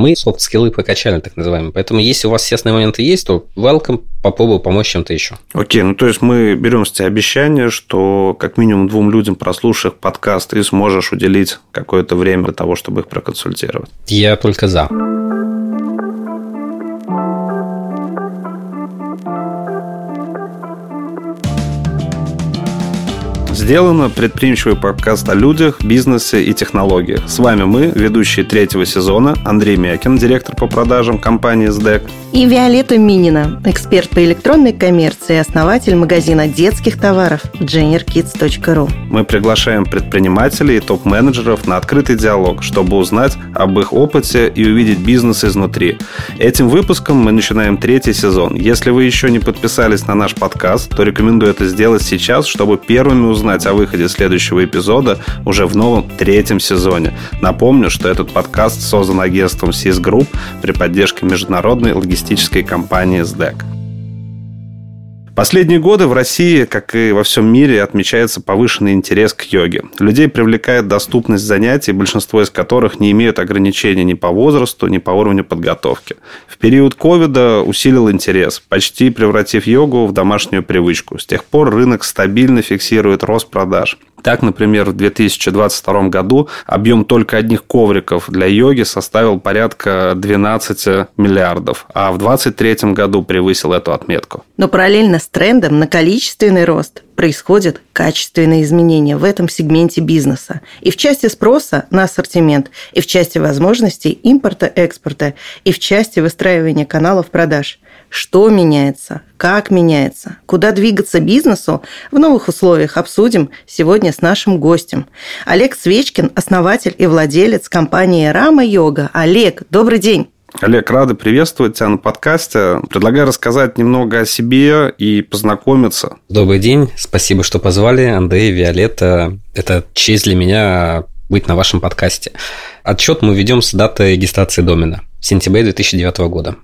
Мы софт-скиллы прокачали, так называемые. Поэтому, если у вас естественные моменты есть, то welcome, попробую помочь чем-то еще. Окей, ну то есть мы берем с тебя обещание, что как минимум двум людям, прослушав подкаст, ты сможешь уделить какое-то время для того, чтобы их проконсультировать. Я только за. Сделано предприимчивый подкаст о людях, бизнесе и технологиях. С вами мы, ведущие третьего сезона, Андрей Мякин, директор по продажам компании СДЭК. И Виолетта Минина, эксперт по электронной коммерции и основатель магазина детских товаров juniorkids.ru. Мы приглашаем предпринимателей и топ-менеджеров на открытый диалог, чтобы узнать об их опыте и увидеть бизнес изнутри. Этим выпуском мы начинаем третий сезон. Если вы еще не подписались на наш подкаст, то рекомендую это сделать сейчас, чтобы первыми узнать узнать о выходе следующего эпизода уже в новом третьем сезоне. Напомню, что этот подкаст создан агентством SIS Group при поддержке международной логистической компании SDEC. Последние годы в России, как и во всем мире, отмечается повышенный интерес к йоге. Людей привлекает доступность занятий, большинство из которых не имеют ограничений ни по возрасту, ни по уровню подготовки. В период ковида усилил интерес, почти превратив йогу в домашнюю привычку. С тех пор рынок стабильно фиксирует рост продаж. Так, например, в 2022 году объем только одних ковриков для йоги составил порядка 12 миллиардов, а в 2023 году превысил эту отметку. Но параллельно с трендом на количественный рост происходят качественные изменения в этом сегменте бизнеса. И в части спроса на ассортимент, и в части возможностей импорта-экспорта, и в части выстраивания каналов продаж – что меняется, как меняется, куда двигаться бизнесу в новых условиях обсудим сегодня с нашим гостем. Олег Свечкин, основатель и владелец компании Рама Йога. Олег, добрый день. Олег, рады приветствовать тебя на подкасте. Предлагаю рассказать немного о себе и познакомиться. Добрый день, спасибо, что позвали. Андрей, Виолетта, это честь для меня быть на вашем подкасте. Отчет мы ведем с даты регистрации домена в сентябре 2009 года.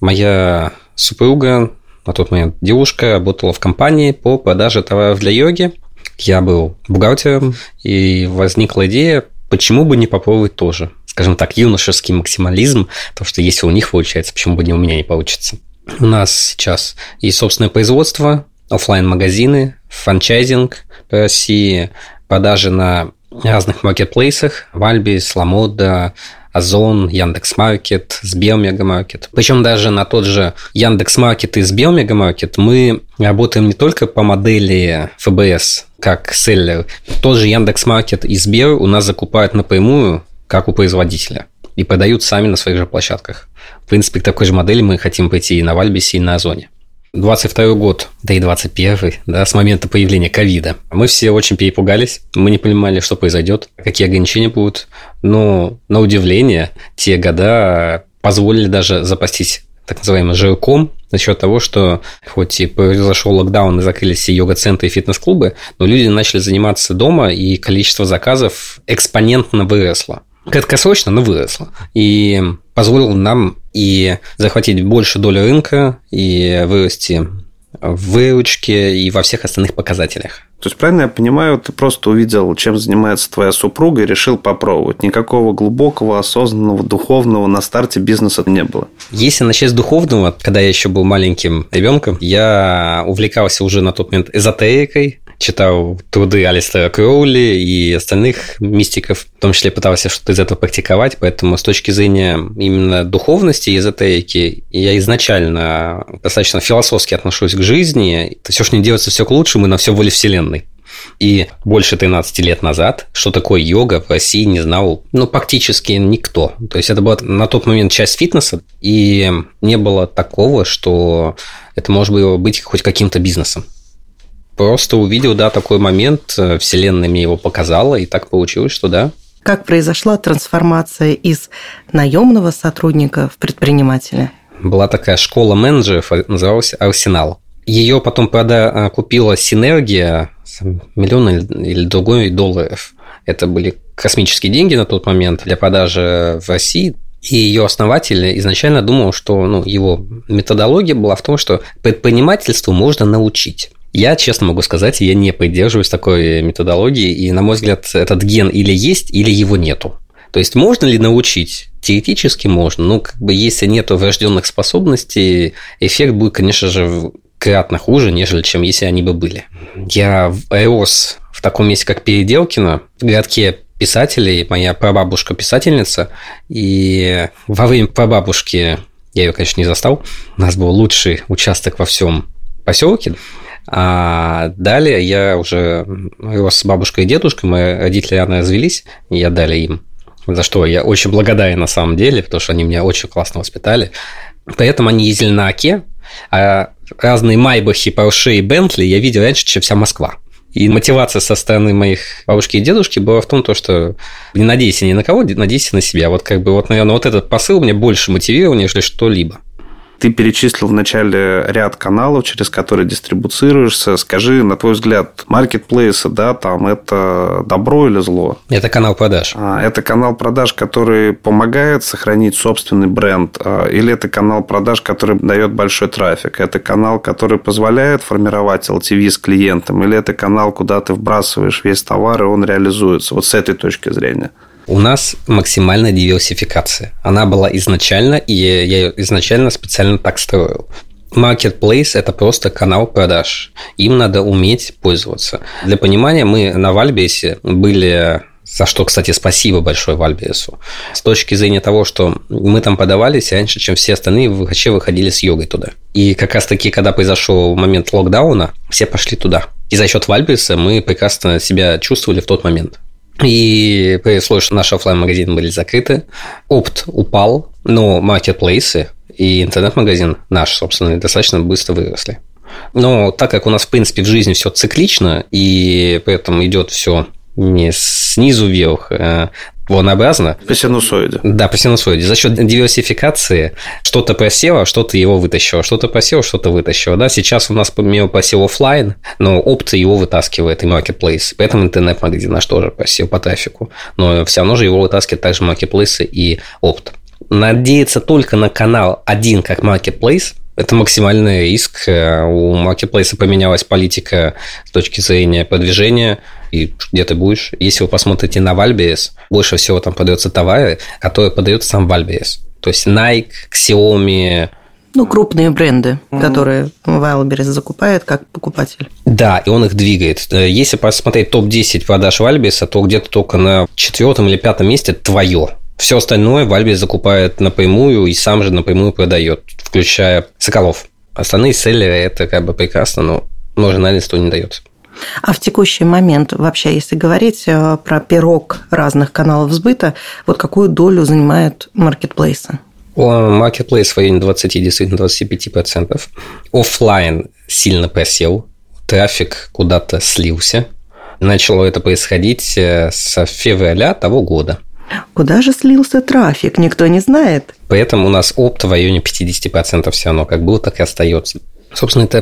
Моя супруга, на тот момент девушка, работала в компании по продаже товаров для йоги. Я был бухгалтером, и возникла идея, почему бы не попробовать тоже. Скажем так, юношеский максимализм, то, что если у них получается, почему бы не у меня не получится. У нас сейчас есть собственное производство, офлайн магазины франчайзинг по России, продажи на разных маркетплейсах, Вальбис, Ламода, Озон, Яндекс.Маркет, Сбермегамаркет. Причем даже на тот же Яндекс.Маркет и Сбермегамаркет мы работаем не только по модели ФБС, как селлер. Тот же Яндекс.Маркет и Сбер у нас закупают напрямую, как у производителя и продают сами на своих же площадках. В принципе, к такой же модели мы хотим пойти и на Вальбисе, и на Озоне. 22 год, да и 21 да, с момента появления ковида. Мы все очень перепугались, мы не понимали, что произойдет, какие ограничения будут. Но, на удивление, те года позволили даже запастись так называемым жирком за счет того, что хоть и произошел локдаун и закрылись все йога-центры и фитнес-клубы, но люди начали заниматься дома, и количество заказов экспонентно выросло. Краткосрочно, но выросло. И позволил нам и захватить больше доли рынка, и вырасти в выручке и во всех остальных показателях. То есть, правильно я понимаю, ты просто увидел, чем занимается твоя супруга, и решил попробовать. Никакого глубокого, осознанного, духовного на старте бизнеса не было. Если начать с духовного, когда я еще был маленьким ребенком, я увлекался уже на тот момент эзотерикой, читал труды Алистера Кроули и остальных мистиков, в том числе пытался что-то из этого практиковать, поэтому с точки зрения именно духовности и эзотерики я изначально достаточно философски отношусь к жизни. Все, что не делается, все к лучшему, и на все воле Вселенной. И больше 13 лет назад, что такое йога в России не знал, ну, практически никто. То есть, это была на тот момент часть фитнеса, и не было такого, что это может было быть хоть каким-то бизнесом. Просто увидел, да, такой момент, э, Вселенная мне его показала, и так получилось, что да. Как произошла трансформация из наемного сотрудника в предпринимателя? Была такая школа менеджеров, э, называлась «Арсенал». Ее потом, правда, э, купила Синергия, миллион или другой долларов. Это были космические деньги на тот момент для продажи в России. И ее основатель изначально думал, что ну, его методология была в том, что предпринимательству можно научить. Я, честно могу сказать, я не придерживаюсь такой методологии, и, на мой взгляд, этот ген или есть, или его нету. То есть можно ли научить? Теоретически можно, но как бы если нет врожденных способностей, эффект будет, конечно же, кратно хуже, нежели чем если они бы были. Я рос в таком месте, как Переделкино, в городке писателей, моя прабабушка писательница, и во время прабабушки я ее, конечно, не застал. У нас был лучший участок во всем поселке. А далее я уже рос с бабушкой и дедушкой, мои родители рано развелись, и я дали им. За что я очень благодарен на самом деле, потому что они меня очень классно воспитали. Поэтому они ездили на Оке, а разные Майбахи, Порше и Бентли я видел раньше, чем вся Москва. И мотивация со стороны моих бабушки и дедушки была в том, то, что не надейся ни на кого, надейся на себя. Вот как бы вот, наверное, вот этот посыл меня больше мотивировал, нежели что-либо. Ты перечислил вначале ряд каналов, через которые дистрибуцируешься. Скажи, на твой взгляд, маркетплейсы, да, там это добро или зло? Это канал продаж. А, это канал продаж, который помогает сохранить собственный бренд, а, или это канал продаж, который дает большой трафик? Это канал, который позволяет формировать LTV с клиентом, или это канал, куда ты вбрасываешь весь товар, и он реализуется? Вот с этой точки зрения. У нас максимальная диверсификация. Она была изначально, и я ее изначально специально так строил. Marketplace – это просто канал продаж. Им надо уметь пользоваться. Для понимания, мы на Вальбесе были за что, кстати, спасибо большое Вальбересу. С точки зрения того, что мы там подавались раньше, чем все остальные вообще выходили с йогой туда. И как раз таки, когда произошел момент локдауна, все пошли туда. И за счет Вальбереса мы прекрасно себя чувствовали в тот момент. И условии, что наши офлайн магазины были закрыты, опт упал, но маркетплейсы и интернет-магазин наш, собственно, достаточно быстро выросли. Но так как у нас, в принципе, в жизни все циклично, и поэтому идет все не снизу вверх, а волнообразно. По синусоиде. Да, по синусоиде. За счет диверсификации что-то просело, что-то его вытащило, что-то просело, что-то вытащило. Да, сейчас у нас помимо просел офлайн, но опция его вытаскивает и marketplace. Поэтому интернет-магазин наш тоже просел по трафику. Но все равно же его вытаскивает также marketplace и опт. Надеяться только на канал один как marketplace – это максимальный риск. У маркетплейса поменялась политика с точки зрения продвижения – и где ты будешь. Если вы посмотрите на Вальберес, больше всего там продается товары, которые подается сам Вальберес. То есть Nike, Xiaomi, ну, крупные бренды, mm-hmm. которые Wildberries закупает как покупатель. Да, и он их двигает. Если посмотреть топ-10 продаж Вальбеса, то где-то только на четвертом или пятом месте твое. Все остальное Вальберес закупает напрямую и сам же напрямую продает, включая Соколов. Остальные селлеры – это как бы прекрасно, но маржинальность не дает. А в текущий момент, вообще, если говорить э, про пирог разных каналов сбыта, вот какую долю занимают маркетплейсы? Маркетплейс в районе 20, действительно 25%. Оффлайн сильно просел, трафик куда-то слился. Начало это происходить э, с февраля того года. Куда же слился трафик, никто не знает. Поэтому у нас опт в районе 50% все равно как было, так и остается. Собственно, это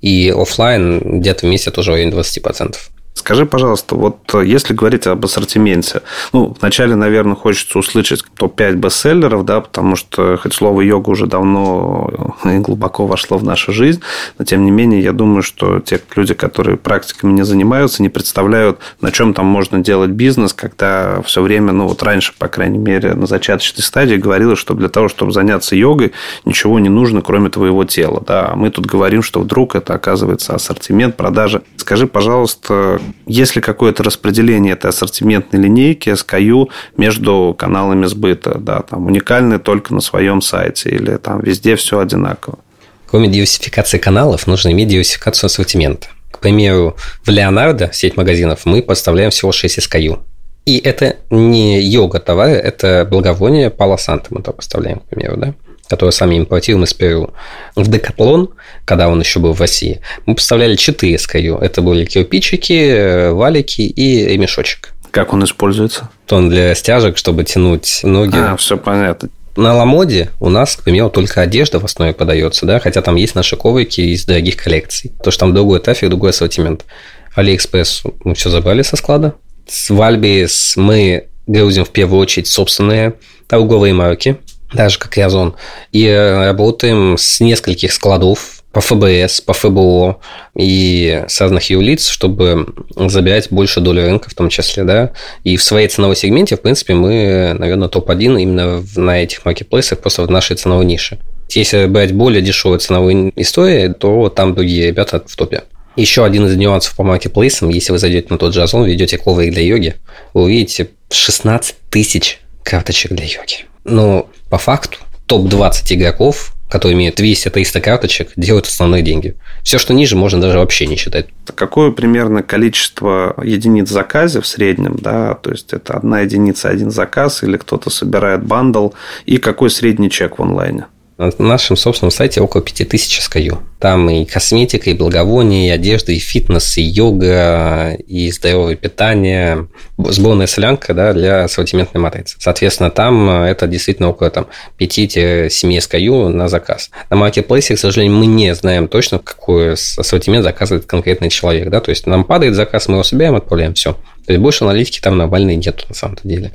и офлайн где-то вместе тоже в районе 20%. Скажи, пожалуйста, вот э, если говорить об ассортименте, ну, вначале, наверное, хочется услышать топ-5 бестселлеров, да, потому что хоть слово йога уже давно и глубоко вошло в нашу жизнь, но тем не менее, я думаю, что те люди, которые практиками не занимаются, не представляют, на чем там можно делать бизнес, когда все время, ну, вот раньше, по крайней мере, на зачаточной стадии говорилось, что для того, чтобы заняться йогой, ничего не нужно, кроме твоего тела, да, а мы тут говорим, что вдруг это оказывается ассортимент, продажа. Скажи, пожалуйста, есть ли какое-то распределение этой ассортиментной линейки SKU между каналами сбыта? Да, там уникальные только на своем сайте или там везде все одинаково? Кроме диверсификации каналов, нужно иметь диверсификацию ассортимента. К примеру, в Леонардо, сеть магазинов, мы поставляем всего 6 SKU. И это не йога товары, это благовоние Пало Санта мы то поставляем, к примеру, да? Которые сами импортируем из Перу. В Декатлон, когда он еще был в России, мы поставляли 4 SKU. Это были кирпичики, валики и ремешочек. Как он используется? Он для стяжек, чтобы тянуть ноги. А, все понятно. На Ламоде у нас, к примеру, только одежда в основе продается, да, хотя там есть наши коврики из дорогих коллекций. То, что там другой трафик, другой ассортимент. Алиэкспресс мы все забрали со склада. С Wildberries мы грузим в первую очередь собственные торговые марки, даже как Язон. И работаем с нескольких складов по FBS, по FBO и с разных юрлиц, чтобы забирать больше доли рынка в том числе, да. И в своей ценовой сегменте, в принципе, мы, наверное, топ-1 именно на этих маркетплейсах, просто в нашей ценовой нише. Если брать более дешевые ценовые истории, то там другие ребята в топе. Еще один из нюансов по маркетплейсам, если вы зайдете на тот же Озон, ведете коврик для йоги, вы увидите 16 тысяч карточек для йоги. Но по факту топ-20 игроков, которые имеют 200-300 карточек, делают основные деньги. Все, что ниже, можно даже вообще не считать. Какое примерно количество единиц заказе в среднем, да, то есть это одна единица, один заказ, или кто-то собирает бандл, и какой средний чек в онлайне? На нашем собственном сайте около 5000 SKU. Там и косметика, и благовония, и одежда, и фитнес, и йога, и здоровое питание. Сборная солянка да, для ассортиментной матрицы. Соответственно, там это действительно около там, 5-7 SKU на заказ. На маркетплейсе, к сожалению, мы не знаем точно, какой ассортимент заказывает конкретный человек. Да? То есть, нам падает заказ, мы его собираем, отправляем, все. То есть, больше аналитики там нормальной нет на самом деле.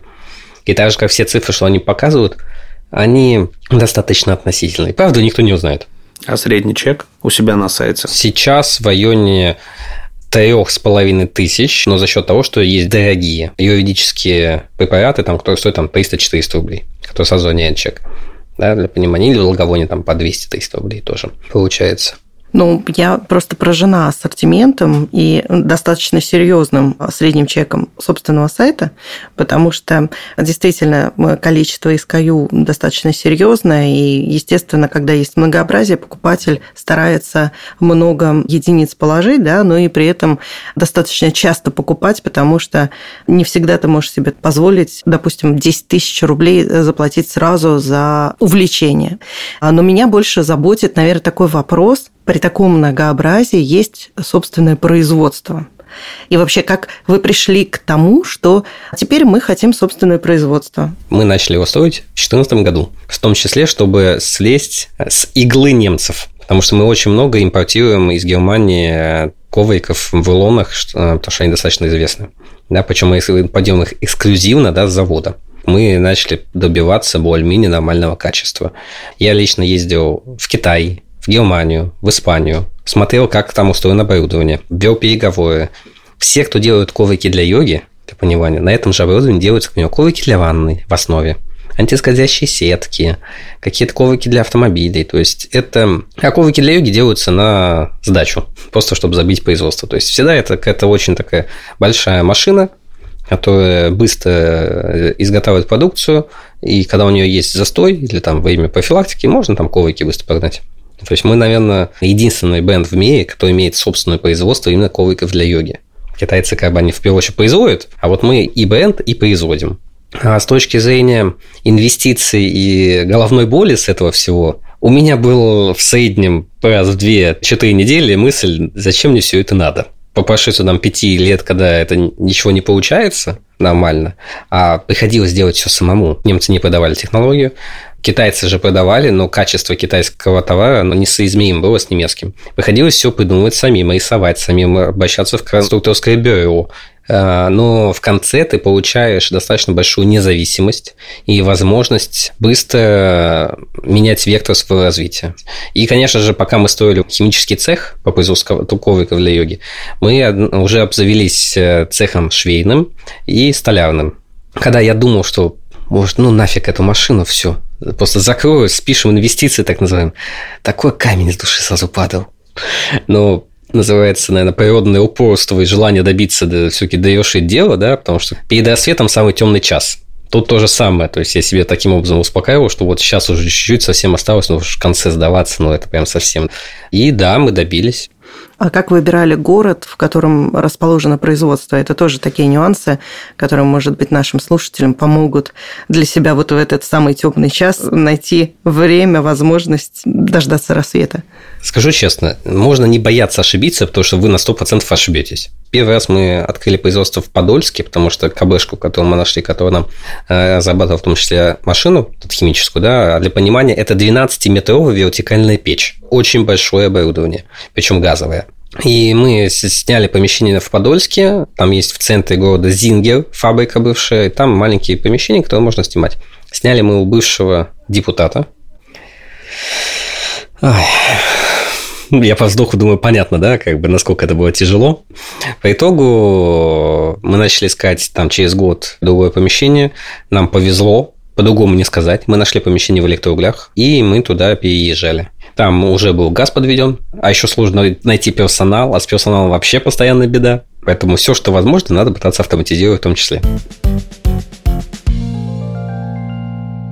И так же, как все цифры, что они показывают – они достаточно относительные. Правда, никто не узнает. А средний чек у себя на сайте? Сейчас в районе трех с половиной тысяч, но за счет того, что есть дорогие юридические препараты, там, которые стоят там 300-400 рублей, которые сразу чек. Да, для понимания, или в там по 200-300 рублей тоже получается. Ну, я просто поражена ассортиментом и достаточно серьезным средним чеком собственного сайта, потому что действительно количество SKU достаточно серьезное, и, естественно, когда есть многообразие, покупатель старается много единиц положить, да, но и при этом достаточно часто покупать, потому что не всегда ты можешь себе позволить, допустим, 10 тысяч рублей заплатить сразу за увлечение. Но меня больше заботит, наверное, такой вопрос – при таком многообразии есть собственное производство. И вообще, как вы пришли к тому, что теперь мы хотим собственное производство? Мы начали его строить в 2014 году, в том числе, чтобы слезть с иглы немцев. Потому что мы очень много импортируем из Германии ковриков в рулонах, потому что они достаточно известны. Да, причем мы импортируем их эксклюзивно да, с завода мы начали добиваться более-менее нормального качества. Я лично ездил в Китай, Германию, в Испанию, смотрел, как там устроено оборудование, вел переговоры. Все, кто делают коврики для йоги, для понимания, на этом же оборудовании делаются, к примеру, коврики для ванны в основе, антискользящие сетки, какие-то коврики для автомобилей. То есть это... А коврики для йоги делаются на сдачу, просто чтобы забить производство. То есть всегда это какая-то очень такая большая машина, которая быстро э, изготавливает продукцию, и когда у нее есть застой или там во время профилактики, можно там коврики быстро погнать. То есть мы, наверное, единственный бренд в мире, кто имеет собственное производство именно ковриков для йоги. Китайцы как бы они в первую очередь производят, а вот мы и бренд, и производим. А с точки зрения инвестиций и головной боли с этого всего, у меня был в среднем раз в 2-4 недели мысль, зачем мне все это надо. По прошествию там, 5 лет, когда это ничего не получается нормально, а приходилось делать все самому. Немцы не продавали технологию, Китайцы же продавали, но качество китайского товара ну, несоизмеримо было с немецким. Приходилось все придумывать самим, рисовать самим, обращаться в конструкторское бюро. А, но в конце ты получаешь достаточно большую независимость и возможность быстро менять вектор своего развития. И, конечно же, пока мы строили химический цех по производству ковриков для йоги, мы уже обзавелись э, цехом швейным и столярным. Когда я думал, что может, ну нафиг эту машину, все, Просто закрою, спишем инвестиции, так называем. Такой камень из души сразу падал. Ну, называется, наверное, природное упорство и желание добиться да, все-таки довершить дело, да, потому что перед рассветом самый темный час. Тут то же самое, то есть я себе таким образом успокаивал, что вот сейчас уже чуть-чуть совсем осталось, но в конце сдаваться, ну это прям совсем. И да, мы добились. А как выбирали город, в котором расположено производство? Это тоже такие нюансы, которые, может быть, нашим слушателям помогут для себя вот в этот самый темный час найти время, возможность дождаться рассвета. Скажу честно, можно не бояться ошибиться, потому что вы на 100% ошибетесь. Первый раз мы открыли производство в Подольске, потому что КБшку, которую мы нашли, которая нам э, зарабатывала в том числе машину химическую, да, для понимания, это 12-метровая вертикальная печь. Очень большое оборудование, причем газовое. И мы сняли помещение в Подольске. Там есть в центре города Зингер, фабрика бывшая. И там маленькие помещения, которые можно снимать. Сняли мы у бывшего депутата. Ой. Я по вздоху думаю, понятно, да, как бы насколько это было тяжело. По итогу мы начали искать там через год другое помещение. Нам повезло, по-другому не сказать. Мы нашли помещение в электроуглях, и мы туда переезжали. Там уже был газ подведен, а еще сложно найти персонал, а с персоналом вообще постоянная беда. Поэтому все, что возможно, надо пытаться автоматизировать в том числе.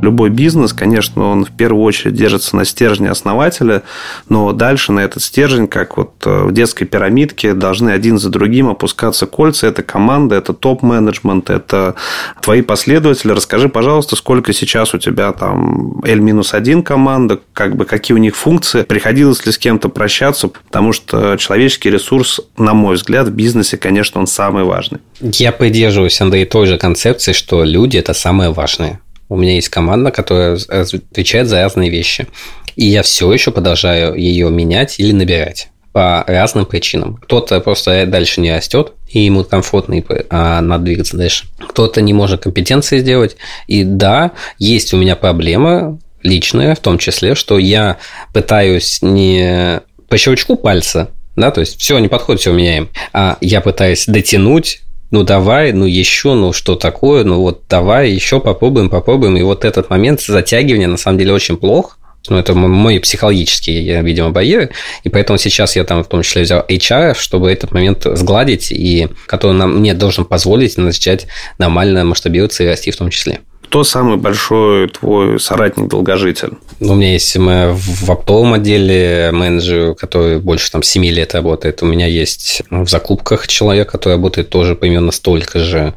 Любой бизнес, конечно, он в первую очередь держится на стержне основателя, но дальше на этот стержень, как вот э, в детской пирамидке, должны один за другим опускаться кольца. Это команда, это топ-менеджмент, это твои последователи. Расскажи, пожалуйста, сколько сейчас у тебя там L-1 команда, как бы какие у них функции, приходилось ли с кем-то прощаться, потому что человеческий ресурс, на мой взгляд, в бизнесе, конечно, он самый важный. Я придерживаюсь, Андрей, той же концепции, что люди – это самое важное. У меня есть команда, которая отвечает за разные вещи. И я все еще продолжаю ее менять или набирать по разным причинам. Кто-то просто дальше не растет, и ему комфортно, а надо двигаться дальше. Кто-то не может компетенции сделать. И да, есть у меня проблема личная, в том числе, что я пытаюсь не по щелчку пальца, да, то есть все не подходит, все меняем, а я пытаюсь дотянуть ну давай, ну еще, ну что такое, ну вот давай еще попробуем, попробуем. И вот этот момент затягивания на самом деле очень плох. Ну, это мой психологический, видимо, барьер. И поэтому сейчас я там в том числе взял HR, чтобы этот момент сгладить, и который нам, мне должен позволить начать нормально масштабироваться и расти в том числе. Кто самый большой твой соратник-долгожитель? Ну, у меня есть мы в оптовом отделе менеджер, который больше там 7 лет работает. У меня есть в закупках человек, который работает тоже примерно столько же.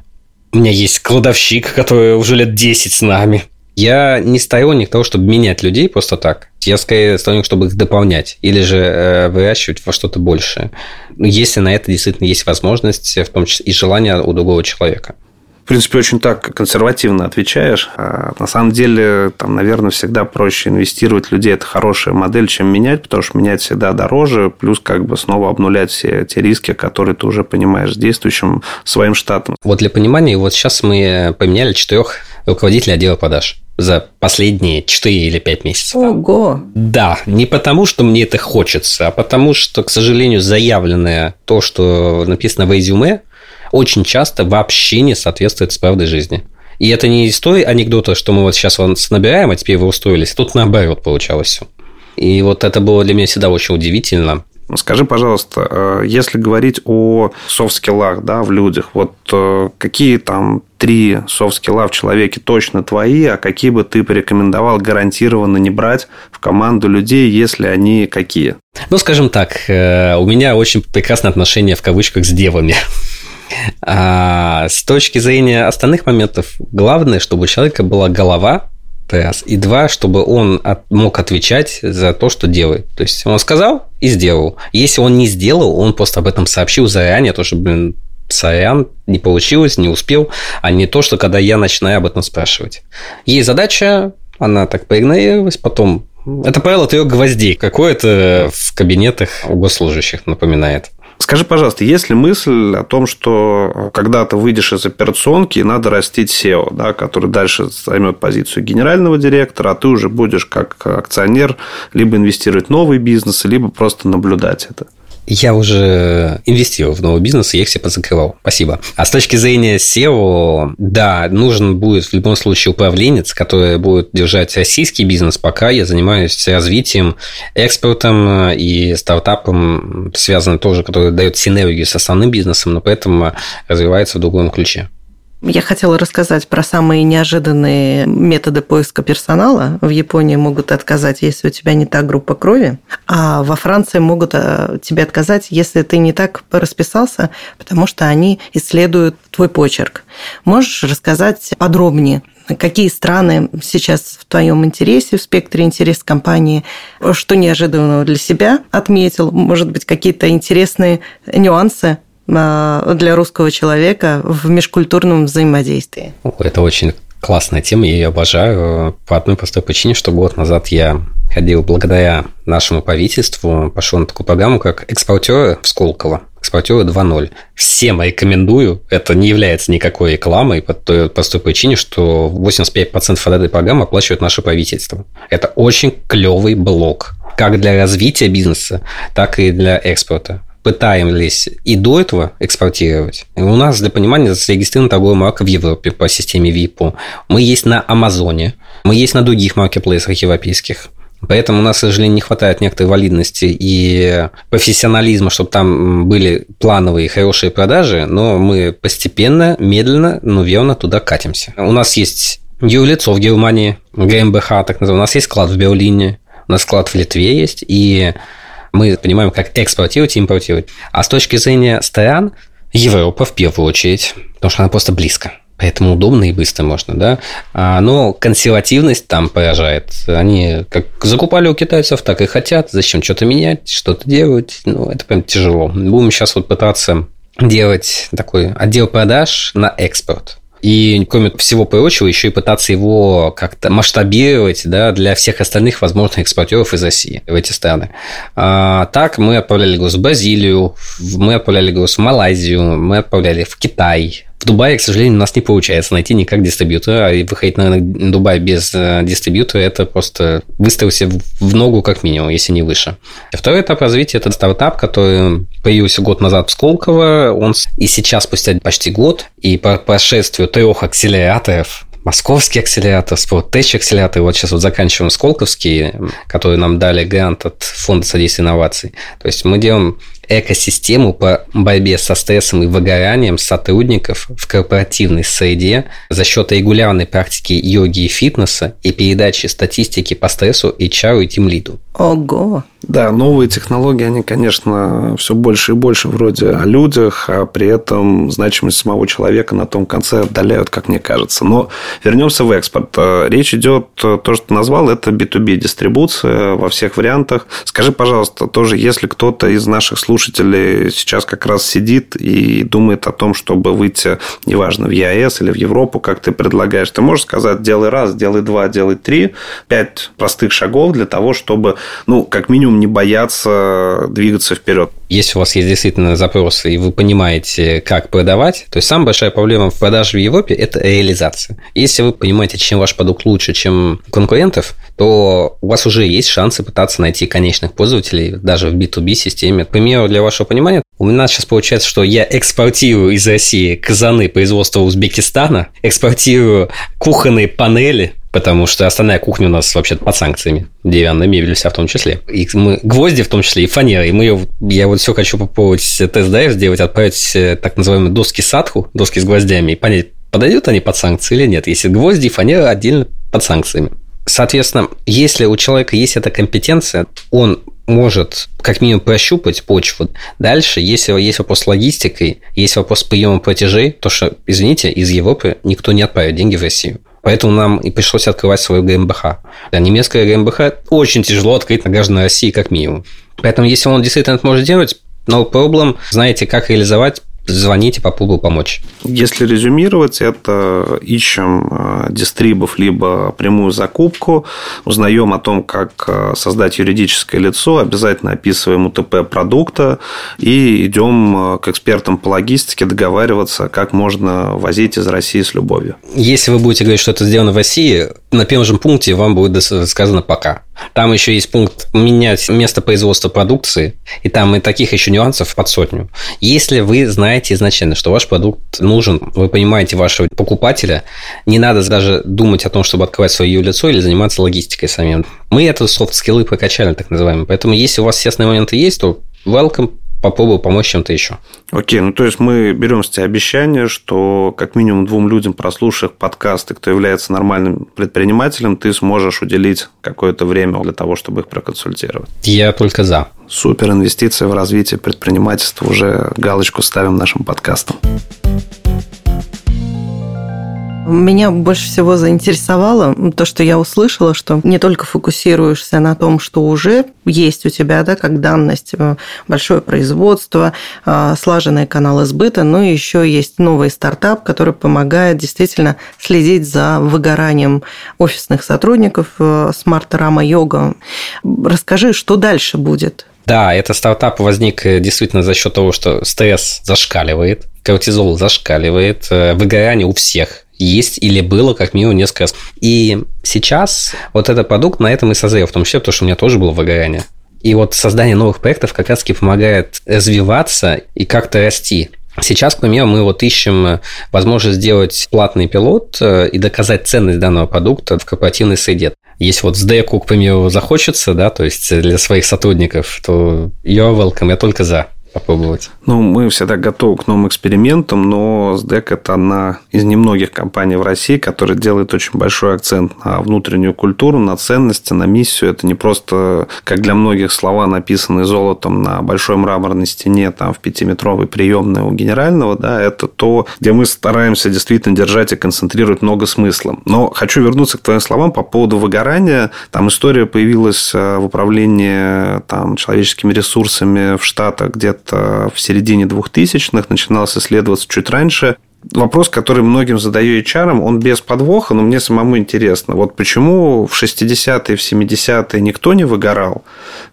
У меня есть кладовщик, который уже лет 10 с нами. Я не сторонник того, чтобы менять людей просто так. Я скорее сторонник, чтобы их дополнять или же э, выращивать во что-то большее. Если на это действительно есть возможность, в том числе и желание у другого человека принципе, очень так консервативно отвечаешь. А на самом деле, там, наверное, всегда проще инвестировать в людей. Это хорошая модель, чем менять, потому что менять всегда дороже, плюс как бы снова обнулять все те риски, которые ты уже понимаешь с действующим своим штатом. Вот для понимания, вот сейчас мы поменяли четырех руководителей отдела продаж за последние 4 или 5 месяцев. Ого! Да, не потому, что мне это хочется, а потому, что, к сожалению, заявленное то, что написано в резюме, очень часто вообще не соответствует с правдой жизни. И это не из той анекдота, что мы вот сейчас вас набираем, а теперь вы устроились. Тут наоборот получалось все. И вот это было для меня всегда очень удивительно. Скажи, пожалуйста, э, если говорить о софт-скиллах да, в людях, вот э, какие там три софт-скилла в человеке точно твои, а какие бы ты порекомендовал гарантированно не брать в команду людей, если они какие? Ну, скажем так, э, у меня очень прекрасное отношение в кавычках с девами. А с точки зрения остальных моментов, главное, чтобы у человека была голова, раз, и два, чтобы он от, мог отвечать за то, что делает. То есть он сказал и сделал. Если он не сделал, он просто об этом сообщил заранее, то что, блин, сорян, не получилось, не успел, а не то, что когда я начинаю об этом спрашивать. Есть задача, она так проигнорировалась, потом это правило трех гвоздей. Какое-то в кабинетах у госслужащих напоминает. Скажи, пожалуйста, есть ли мысль о том, что когда ты выйдешь из операционки, надо растить SEO, да, который дальше займет позицию генерального директора, а ты уже будешь как акционер либо инвестировать в новый бизнес, либо просто наблюдать это? Я уже инвестировал в новый бизнес, и я их себе позакрывал. Спасибо. А с точки зрения SEO, да, нужен будет в любом случае управленец, который будет держать российский бизнес, пока я занимаюсь развитием, экспортом и стартапом, связанным тоже, который дает синергию с основным бизнесом, но поэтому развивается в другом ключе. Я хотела рассказать про самые неожиданные методы поиска персонала. В Японии могут отказать, если у тебя не та группа крови, а во Франции могут э, тебе отказать, если ты не так расписался, потому что они исследуют твой почерк. Можешь рассказать подробнее, какие страны сейчас в твоем интересе, в спектре интереса компании, что неожиданного для себя отметил, может быть, какие-то интересные нюансы для русского человека в межкультурном взаимодействии? Это очень классная тема, я ее обожаю по одной простой причине, что год назад я ходил благодаря нашему правительству, пошел на такую программу, как экспортеры в Сколково. Экспортеры 2.0. Всем рекомендую. Это не является никакой рекламой по той простой причине, что 85% от этой программы оплачивает наше правительство. Это очень клевый блок как для развития бизнеса, так и для экспорта пытаемся и до этого экспортировать. У нас, для понимания, зарегистрирована торговая марка в Европе по системе ВИПО. Мы есть на Амазоне, мы есть на других маркетплейсах европейских. Поэтому у нас, к сожалению, не хватает некоторой валидности и профессионализма, чтобы там были плановые хорошие продажи, но мы постепенно, медленно, но верно туда катимся. У нас есть юрлицо в Германии, ГМБХ, так называемый. У нас есть склад в Берлине, у нас склад в Литве есть, и мы понимаем, как экспортировать и импортировать. А с точки зрения стран, Европа в первую очередь, потому что она просто близко. Поэтому удобно и быстро можно, да. А, но консервативность там поражает. Они как закупали у китайцев, так и хотят. Зачем что-то менять, что-то делать? Ну, это прям тяжело. Будем сейчас вот пытаться делать такой отдел продаж на экспорт. И, кроме всего прочего, еще и пытаться его как-то масштабировать да, для всех остальных возможных экспортеров из России в эти страны. А, так мы отправляли груз в Бразилию, мы отправляли груз в Малайзию, мы отправляли в Китай, в Дубае, к сожалению, у нас не получается найти никак дистрибьютора, и выходить на Дубай без э, дистрибьютора – это просто выставился в ногу как минимум, если не выше. Второй этап развития – это стартап, который появился год назад в Сколково, он и сейчас, спустя почти год, и по прошествию трех акселераторов, московский акселератор, спорттеч акселератор. Вот сейчас вот заканчиваем Сколковский, который нам дали грант от Фонда содействия инноваций. То есть мы делаем экосистему по борьбе со стрессом и выгоранием сотрудников в корпоративной среде за счет регулярной практики йоги и фитнеса и передачи статистики по стрессу HR и тимлиду. Ого! Да, новые технологии, они, конечно, все больше и больше вроде о людях, а при этом значимость самого человека на том конце отдаляют, как мне кажется. Но вернемся в экспорт. Речь идет, то, что ты назвал, это B2B дистрибуция во всех вариантах. Скажи, пожалуйста, тоже, если кто-то из наших слушателей сейчас как раз сидит и думает о том, чтобы выйти, неважно, в ЕАЭС или в Европу, как ты предлагаешь, ты можешь сказать, делай раз, делай два, делай три, пять простых шагов для того, чтобы ну, как минимум, не бояться двигаться вперед. Если у вас есть действительно запросы, и вы понимаете, как продавать, то есть самая большая проблема в продаже в Европе – это реализация. Если вы понимаете, чем ваш продукт лучше, чем конкурентов, то у вас уже есть шансы пытаться найти конечных пользователей даже в B2B-системе. К примеру, для вашего понимания, у меня сейчас получается, что я экспортирую из России казаны производства Узбекистана, экспортирую кухонные панели потому что остальная кухня у нас вообще под санкциями, деревянная мебель вся в том числе. И мы гвозди в том числе, и фанера. И мы ее, я вот все хочу попробовать тест-драйв сделать, отправить э, так называемые доски садху, доски с гвоздями, и понять, подойдут они под санкции или нет. Если гвозди и фанера отдельно под санкциями. Соответственно, если у человека есть эта компетенция, он может как минимум прощупать почву. Дальше, если есть вопрос с логистикой, есть вопрос с приемом платежей, то что, извините, из Европы никто не отправит деньги в Россию. Поэтому нам и пришлось открывать свою ГМБХ. А немецкая ГМБХ очень тяжело открыть на граждан России как минимум. Поэтому, если он действительно это может делать, no problem, знаете, как реализовать, звоните, попробую помочь. Если резюмировать, это ищем э, дистрибов либо прямую закупку, узнаем о том, как э, создать юридическое лицо, обязательно описываем УТП продукта и идем э, к экспертам по логистике договариваться, как можно возить из России с любовью. Если вы будете говорить, что это сделано в России, на первом же пункте вам будет сказано «пока». Там еще есть пункт менять место производства продукции, и там и таких еще нюансов под сотню. Если вы знаете изначально, что ваш продукт нужен, вы понимаете вашего покупателя, не надо даже думать о том, чтобы открывать свое лицо или заниматься логистикой самим. Мы это софт-скиллы прокачали, так называемые. Поэтому если у вас естественные моменты есть, то welcome, попробую помочь чем-то еще. Окей, ну то есть мы берем с тебя обещание, что как минимум двум людям, прослушав подкасты, кто является нормальным предпринимателем, ты сможешь уделить какое-то время для того, чтобы их проконсультировать. Я только за. Супер инвестиция в развитие предпринимательства. Уже галочку ставим нашим подкастом. Меня больше всего заинтересовало то, что я услышала, что не только фокусируешься на том, что уже есть у тебя, да, как данность, э, большое производство, э, слаженные каналы сбыта, но еще есть новый стартап, который помогает действительно следить за выгоранием офисных сотрудников э, Rama Yoga. Расскажи, что дальше будет? Да, этот стартап возник действительно за счет того, что стресс зашкаливает, кортизол зашкаливает, выгорание у всех есть или было как минимум несколько раз. И сейчас вот этот продукт на этом и созрел, в том числе, потому что у меня тоже было выгорание. И вот создание новых проектов как раз-таки помогает развиваться и как-то расти. Сейчас, к примеру, мы вот ищем возможность сделать платный пилот э, и доказать ценность данного продукта в корпоративной среде. Если вот с деку, к примеру, захочется, да, то есть для своих сотрудников, то you're welcome, я только за попробовать? Ну, мы всегда готовы к новым экспериментам, но СДЭК – это одна из немногих компаний в России, которая делает очень большой акцент на внутреннюю культуру, на ценности, на миссию. Это не просто, как для многих, слова, написанные золотом на большой мраморной стене там, в пятиметровой приемной у генерального. Да, это то, где мы стараемся действительно держать и концентрировать много смысла. Но хочу вернуться к твоим словам по поводу выгорания. Там история появилась э, в управлении там, человеческими ресурсами в Штатах где-то где в середине 2000-х, начиналось исследоваться чуть раньше. Вопрос, который многим задаю HR, он без подвоха, но мне самому интересно. Вот почему в 60-е, в 70-е никто не выгорал,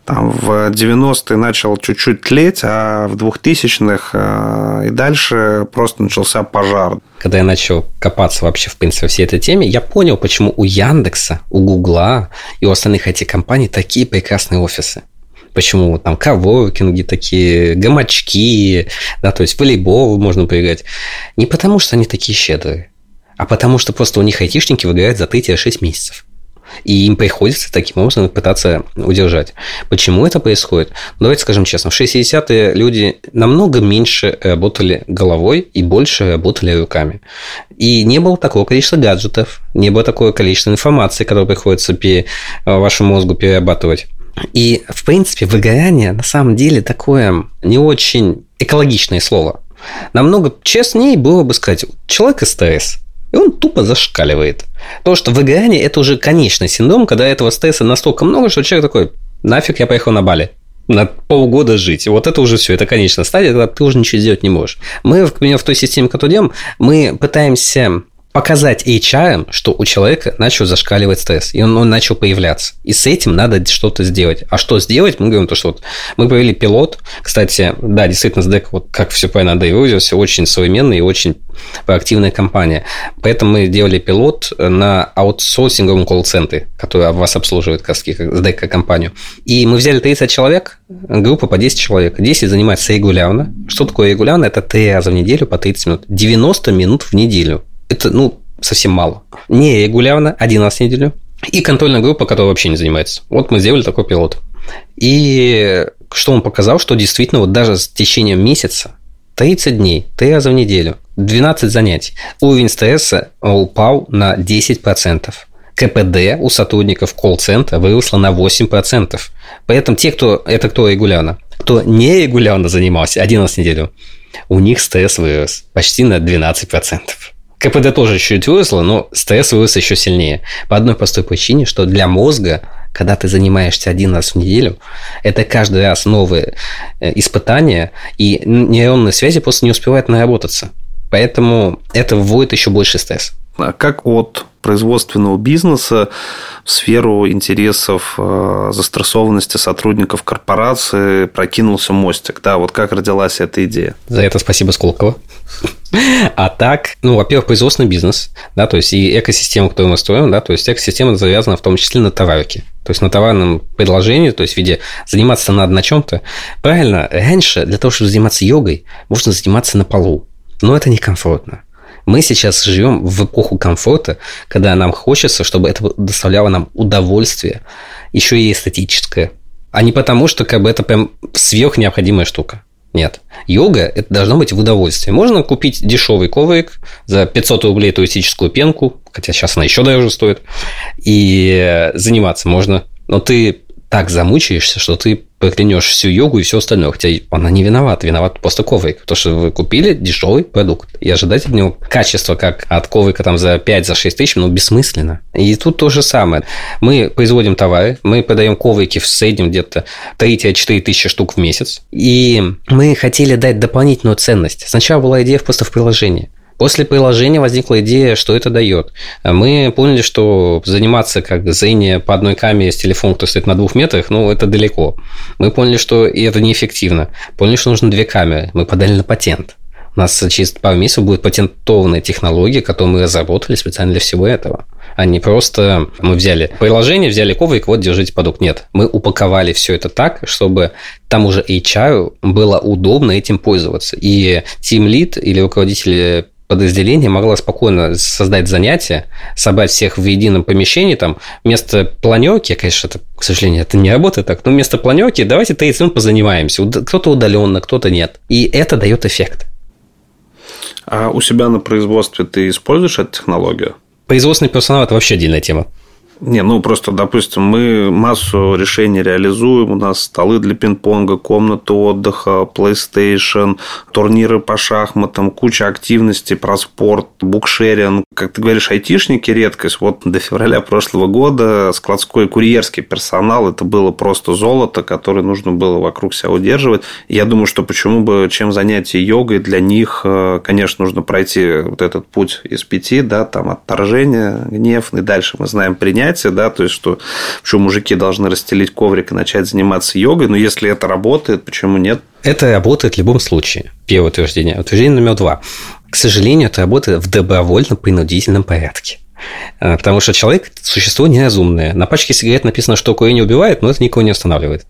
там в 90-е начал чуть-чуть тлеть, а в 2000-х э, и дальше просто начался пожар. Когда я начал копаться вообще, в принципе, всей этой теме, я понял, почему у Яндекса, у Гугла и у остальных IT-компаний такие прекрасные офисы почему там коворкинги такие, гамачки, да, то есть волейбол можно поиграть. Не потому, что они такие щедрые, а потому, что просто у них айтишники выиграют за 3-6 месяцев. И им приходится таким образом пытаться удержать. Почему это происходит? Давайте скажем честно, в 60-е люди намного меньше работали головой и больше работали руками. И не было такого количества гаджетов, не было такого количества информации, которую приходится вашему мозгу перерабатывать. И, в принципе, выгорание на самом деле такое не очень экологичное слово. Намного честнее было бы сказать, человек стресс, и он тупо зашкаливает. То, что выгорание – это уже конечный синдром, когда этого стресса настолько много, что человек такой, нафиг я поехал на Бали на полгода жить. Вот это уже все, это конечная стадия, когда ты уже ничего сделать не можешь. Мы, например, в той системе, которую делаем, мы пытаемся показать HR, что у человека начал зашкаливать стресс, и он, он начал появляться. И с этим надо что-то сделать. А что сделать? Мы говорим то, что вот мы провели пилот. Кстати, да, действительно, SDEC, вот как все правильно Андрей выразился, очень современная и очень проактивная компания. Поэтому мы делали пилот на аутсорсинговом колл-центре, который вас обслуживает, как SDEC компанию. И мы взяли 30 человек, группа по 10 человек. 10 занимается регулярно. Что такое регулярно? Это 3 раза в неделю по 30 минут. 90 минут в неделю это, ну, совсем мало. Не регулярно, один раз в неделю. И контрольная группа, которая вообще не занимается. Вот мы сделали такой пилот. И что он показал, что действительно вот даже с течением месяца 30 дней, 3 раза в неделю, 12 занятий. Уровень стресса упал на 10%. КПД у сотрудников колл-центра выросло на 8%. Поэтому те, кто, это кто регулярно, кто не регулярно занимался 11 неделю, у них стресс вырос почти на 12%. КПД тоже чуть выросло, но стресс вырос еще сильнее. По одной простой причине, что для мозга, когда ты занимаешься один раз в неделю, это каждый раз новые э, испытания, и нейронные связи просто не успевают наработаться. Поэтому это вводит еще больше стресс. А как от производственного бизнеса в сферу интересов э, застрессованности сотрудников корпорации прокинулся мостик. Да, вот как родилась эта идея? За это спасибо Сколково. А так, ну, во-первых, производственный бизнес, да, то есть и экосистема, которую мы строим, да, то есть экосистема завязана в том числе на товарке. То есть на товарном предложении, то есть в виде заниматься надо на чем-то. Правильно, раньше для того, чтобы заниматься йогой, можно заниматься на полу. Но это некомфортно. Мы сейчас живем в эпоху комфорта, когда нам хочется, чтобы это доставляло нам удовольствие, еще и эстетическое. А не потому, что как бы это прям сверх необходимая штука. Нет. Йога – это должно быть в удовольствие. Можно купить дешевый коврик за 500 рублей туристическую пенку, хотя сейчас она еще дороже стоит, и заниматься можно. Но ты так замучаешься, что ты проклянешь всю йогу и все остальное. Хотя она не виновата, виноват просто коврик. То, что вы купили дешевый продукт. И ожидать от него качества, как от коврика там за 5-6 за тысяч, ну, бессмысленно. И тут то же самое. Мы производим товары, мы продаем коврики в среднем где-то 3-4 тысячи штук в месяц. И мы хотели дать дополнительную ценность. Сначала была идея просто в приложении. После приложения возникла идея, что это дает. Мы поняли, что заниматься как зрение по одной камере с телефоном, кто стоит на двух метрах, ну, это далеко. Мы поняли, что это неэффективно. Поняли, что нужно две камеры. Мы подали на патент. У нас через пару месяцев будет патентованная технология, которую мы разработали специально для всего этого. А не просто мы взяли приложение, взяли коврик, вот держите продукт. Нет, мы упаковали все это так, чтобы там уже HR было удобно этим пользоваться. И Team Lead или руководитель подразделение могла спокойно создать занятие, собрать всех в едином помещении, там, вместо планерки, конечно, это, к сожалению, это не работает так, но вместо планерки давайте 30 минут позанимаемся. Кто-то удаленно, кто-то нет. И это дает эффект. А у себя на производстве ты используешь эту технологию? Производственный персонал – это вообще отдельная тема. Не, ну просто, допустим, мы массу решений реализуем. У нас столы для пинг-понга, комнаты отдыха, PlayStation, турниры по шахматам, куча активностей про спорт, букшеринг. Как ты говоришь, айтишники редкость. Вот до февраля прошлого года складской курьерский персонал это было просто золото, которое нужно было вокруг себя удерживать. Я думаю, что почему бы, чем занятие йогой для них, э, конечно, нужно пройти вот этот путь из пяти, да, там отторжение, гнев, и дальше мы знаем принять понятие, да, то есть, что почему мужики должны расстелить коврик и начать заниматься йогой, но если это работает, почему нет? Это работает в любом случае. Первое утверждение. Утверждение номер два. К сожалению, это работает в добровольно-принудительном порядке. А, потому что человек – существо неразумное. На пачке сигарет написано, что курение убивает, но это никого не останавливает.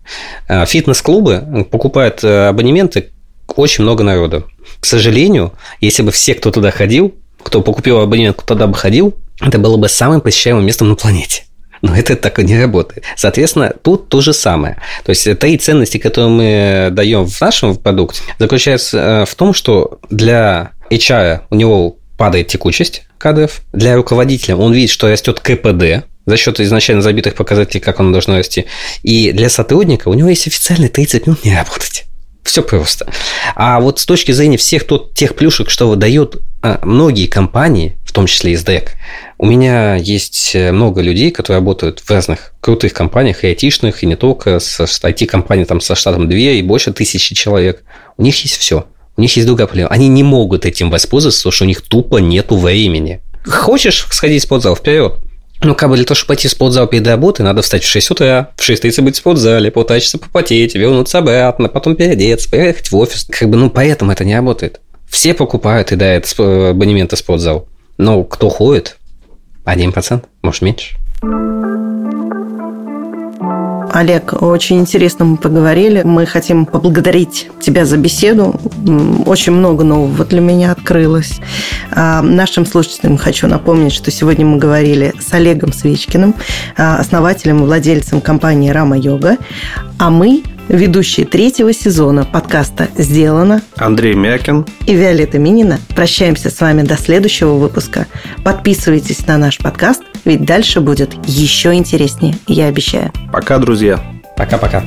А, фитнес-клубы покупают э, абонементы очень много народу. К сожалению, если бы все, кто туда ходил, кто покупил абонемент, кто туда бы ходил, это было бы самым посещаемым местом на планете. Но это так и не работает. Соответственно, тут то же самое. То есть, три ценности, которые мы даем в нашем продукте, заключаются э, в том, что для HR у него падает текучесть кадров, для руководителя он видит, что растет КПД, за счет изначально забитых показателей, как оно должно расти. И для сотрудника у него есть официально 30 минут не работать. Все просто. А вот с точки зрения всех тот, тех плюшек, что выдают многие компании, в том числе и СДЭК, у меня есть э, много людей, которые работают в разных крутых компаниях, и айтишных, и не только, с IT-компанией там со штатом 2 и больше тысячи человек. У них есть все. У них есть другая проблема. Они не могут этим воспользоваться, потому что у них тупо нету времени. Хочешь сходить в спортзал? Вперед. Ну, как бы для того, чтобы пойти в спортзал перед работой, надо встать в 6 утра, в 6.30 быть в спортзале, полтора попотеть, вернуться обратно, потом переодеться, поехать в офис. Как бы, ну, поэтому это не работает. Все покупают и дают абонементы в спортзал. Но кто ходит? 1%, может, меньше. Олег, очень интересно мы поговорили. Мы хотим поблагодарить тебя за беседу. Очень много нового для меня открылось. А, нашим слушателям хочу напомнить, что сегодня мы говорили с Олегом Свечкиным, а, основателем и владельцем компании Рама Йога. А мы ведущие третьего сезона подкаста «Сделано» Андрей Мякин и Виолетта Минина. Прощаемся с вами до следующего выпуска. Подписывайтесь на наш подкаст – ведь дальше будет еще интереснее, я обещаю. Пока, друзья. Пока-пока.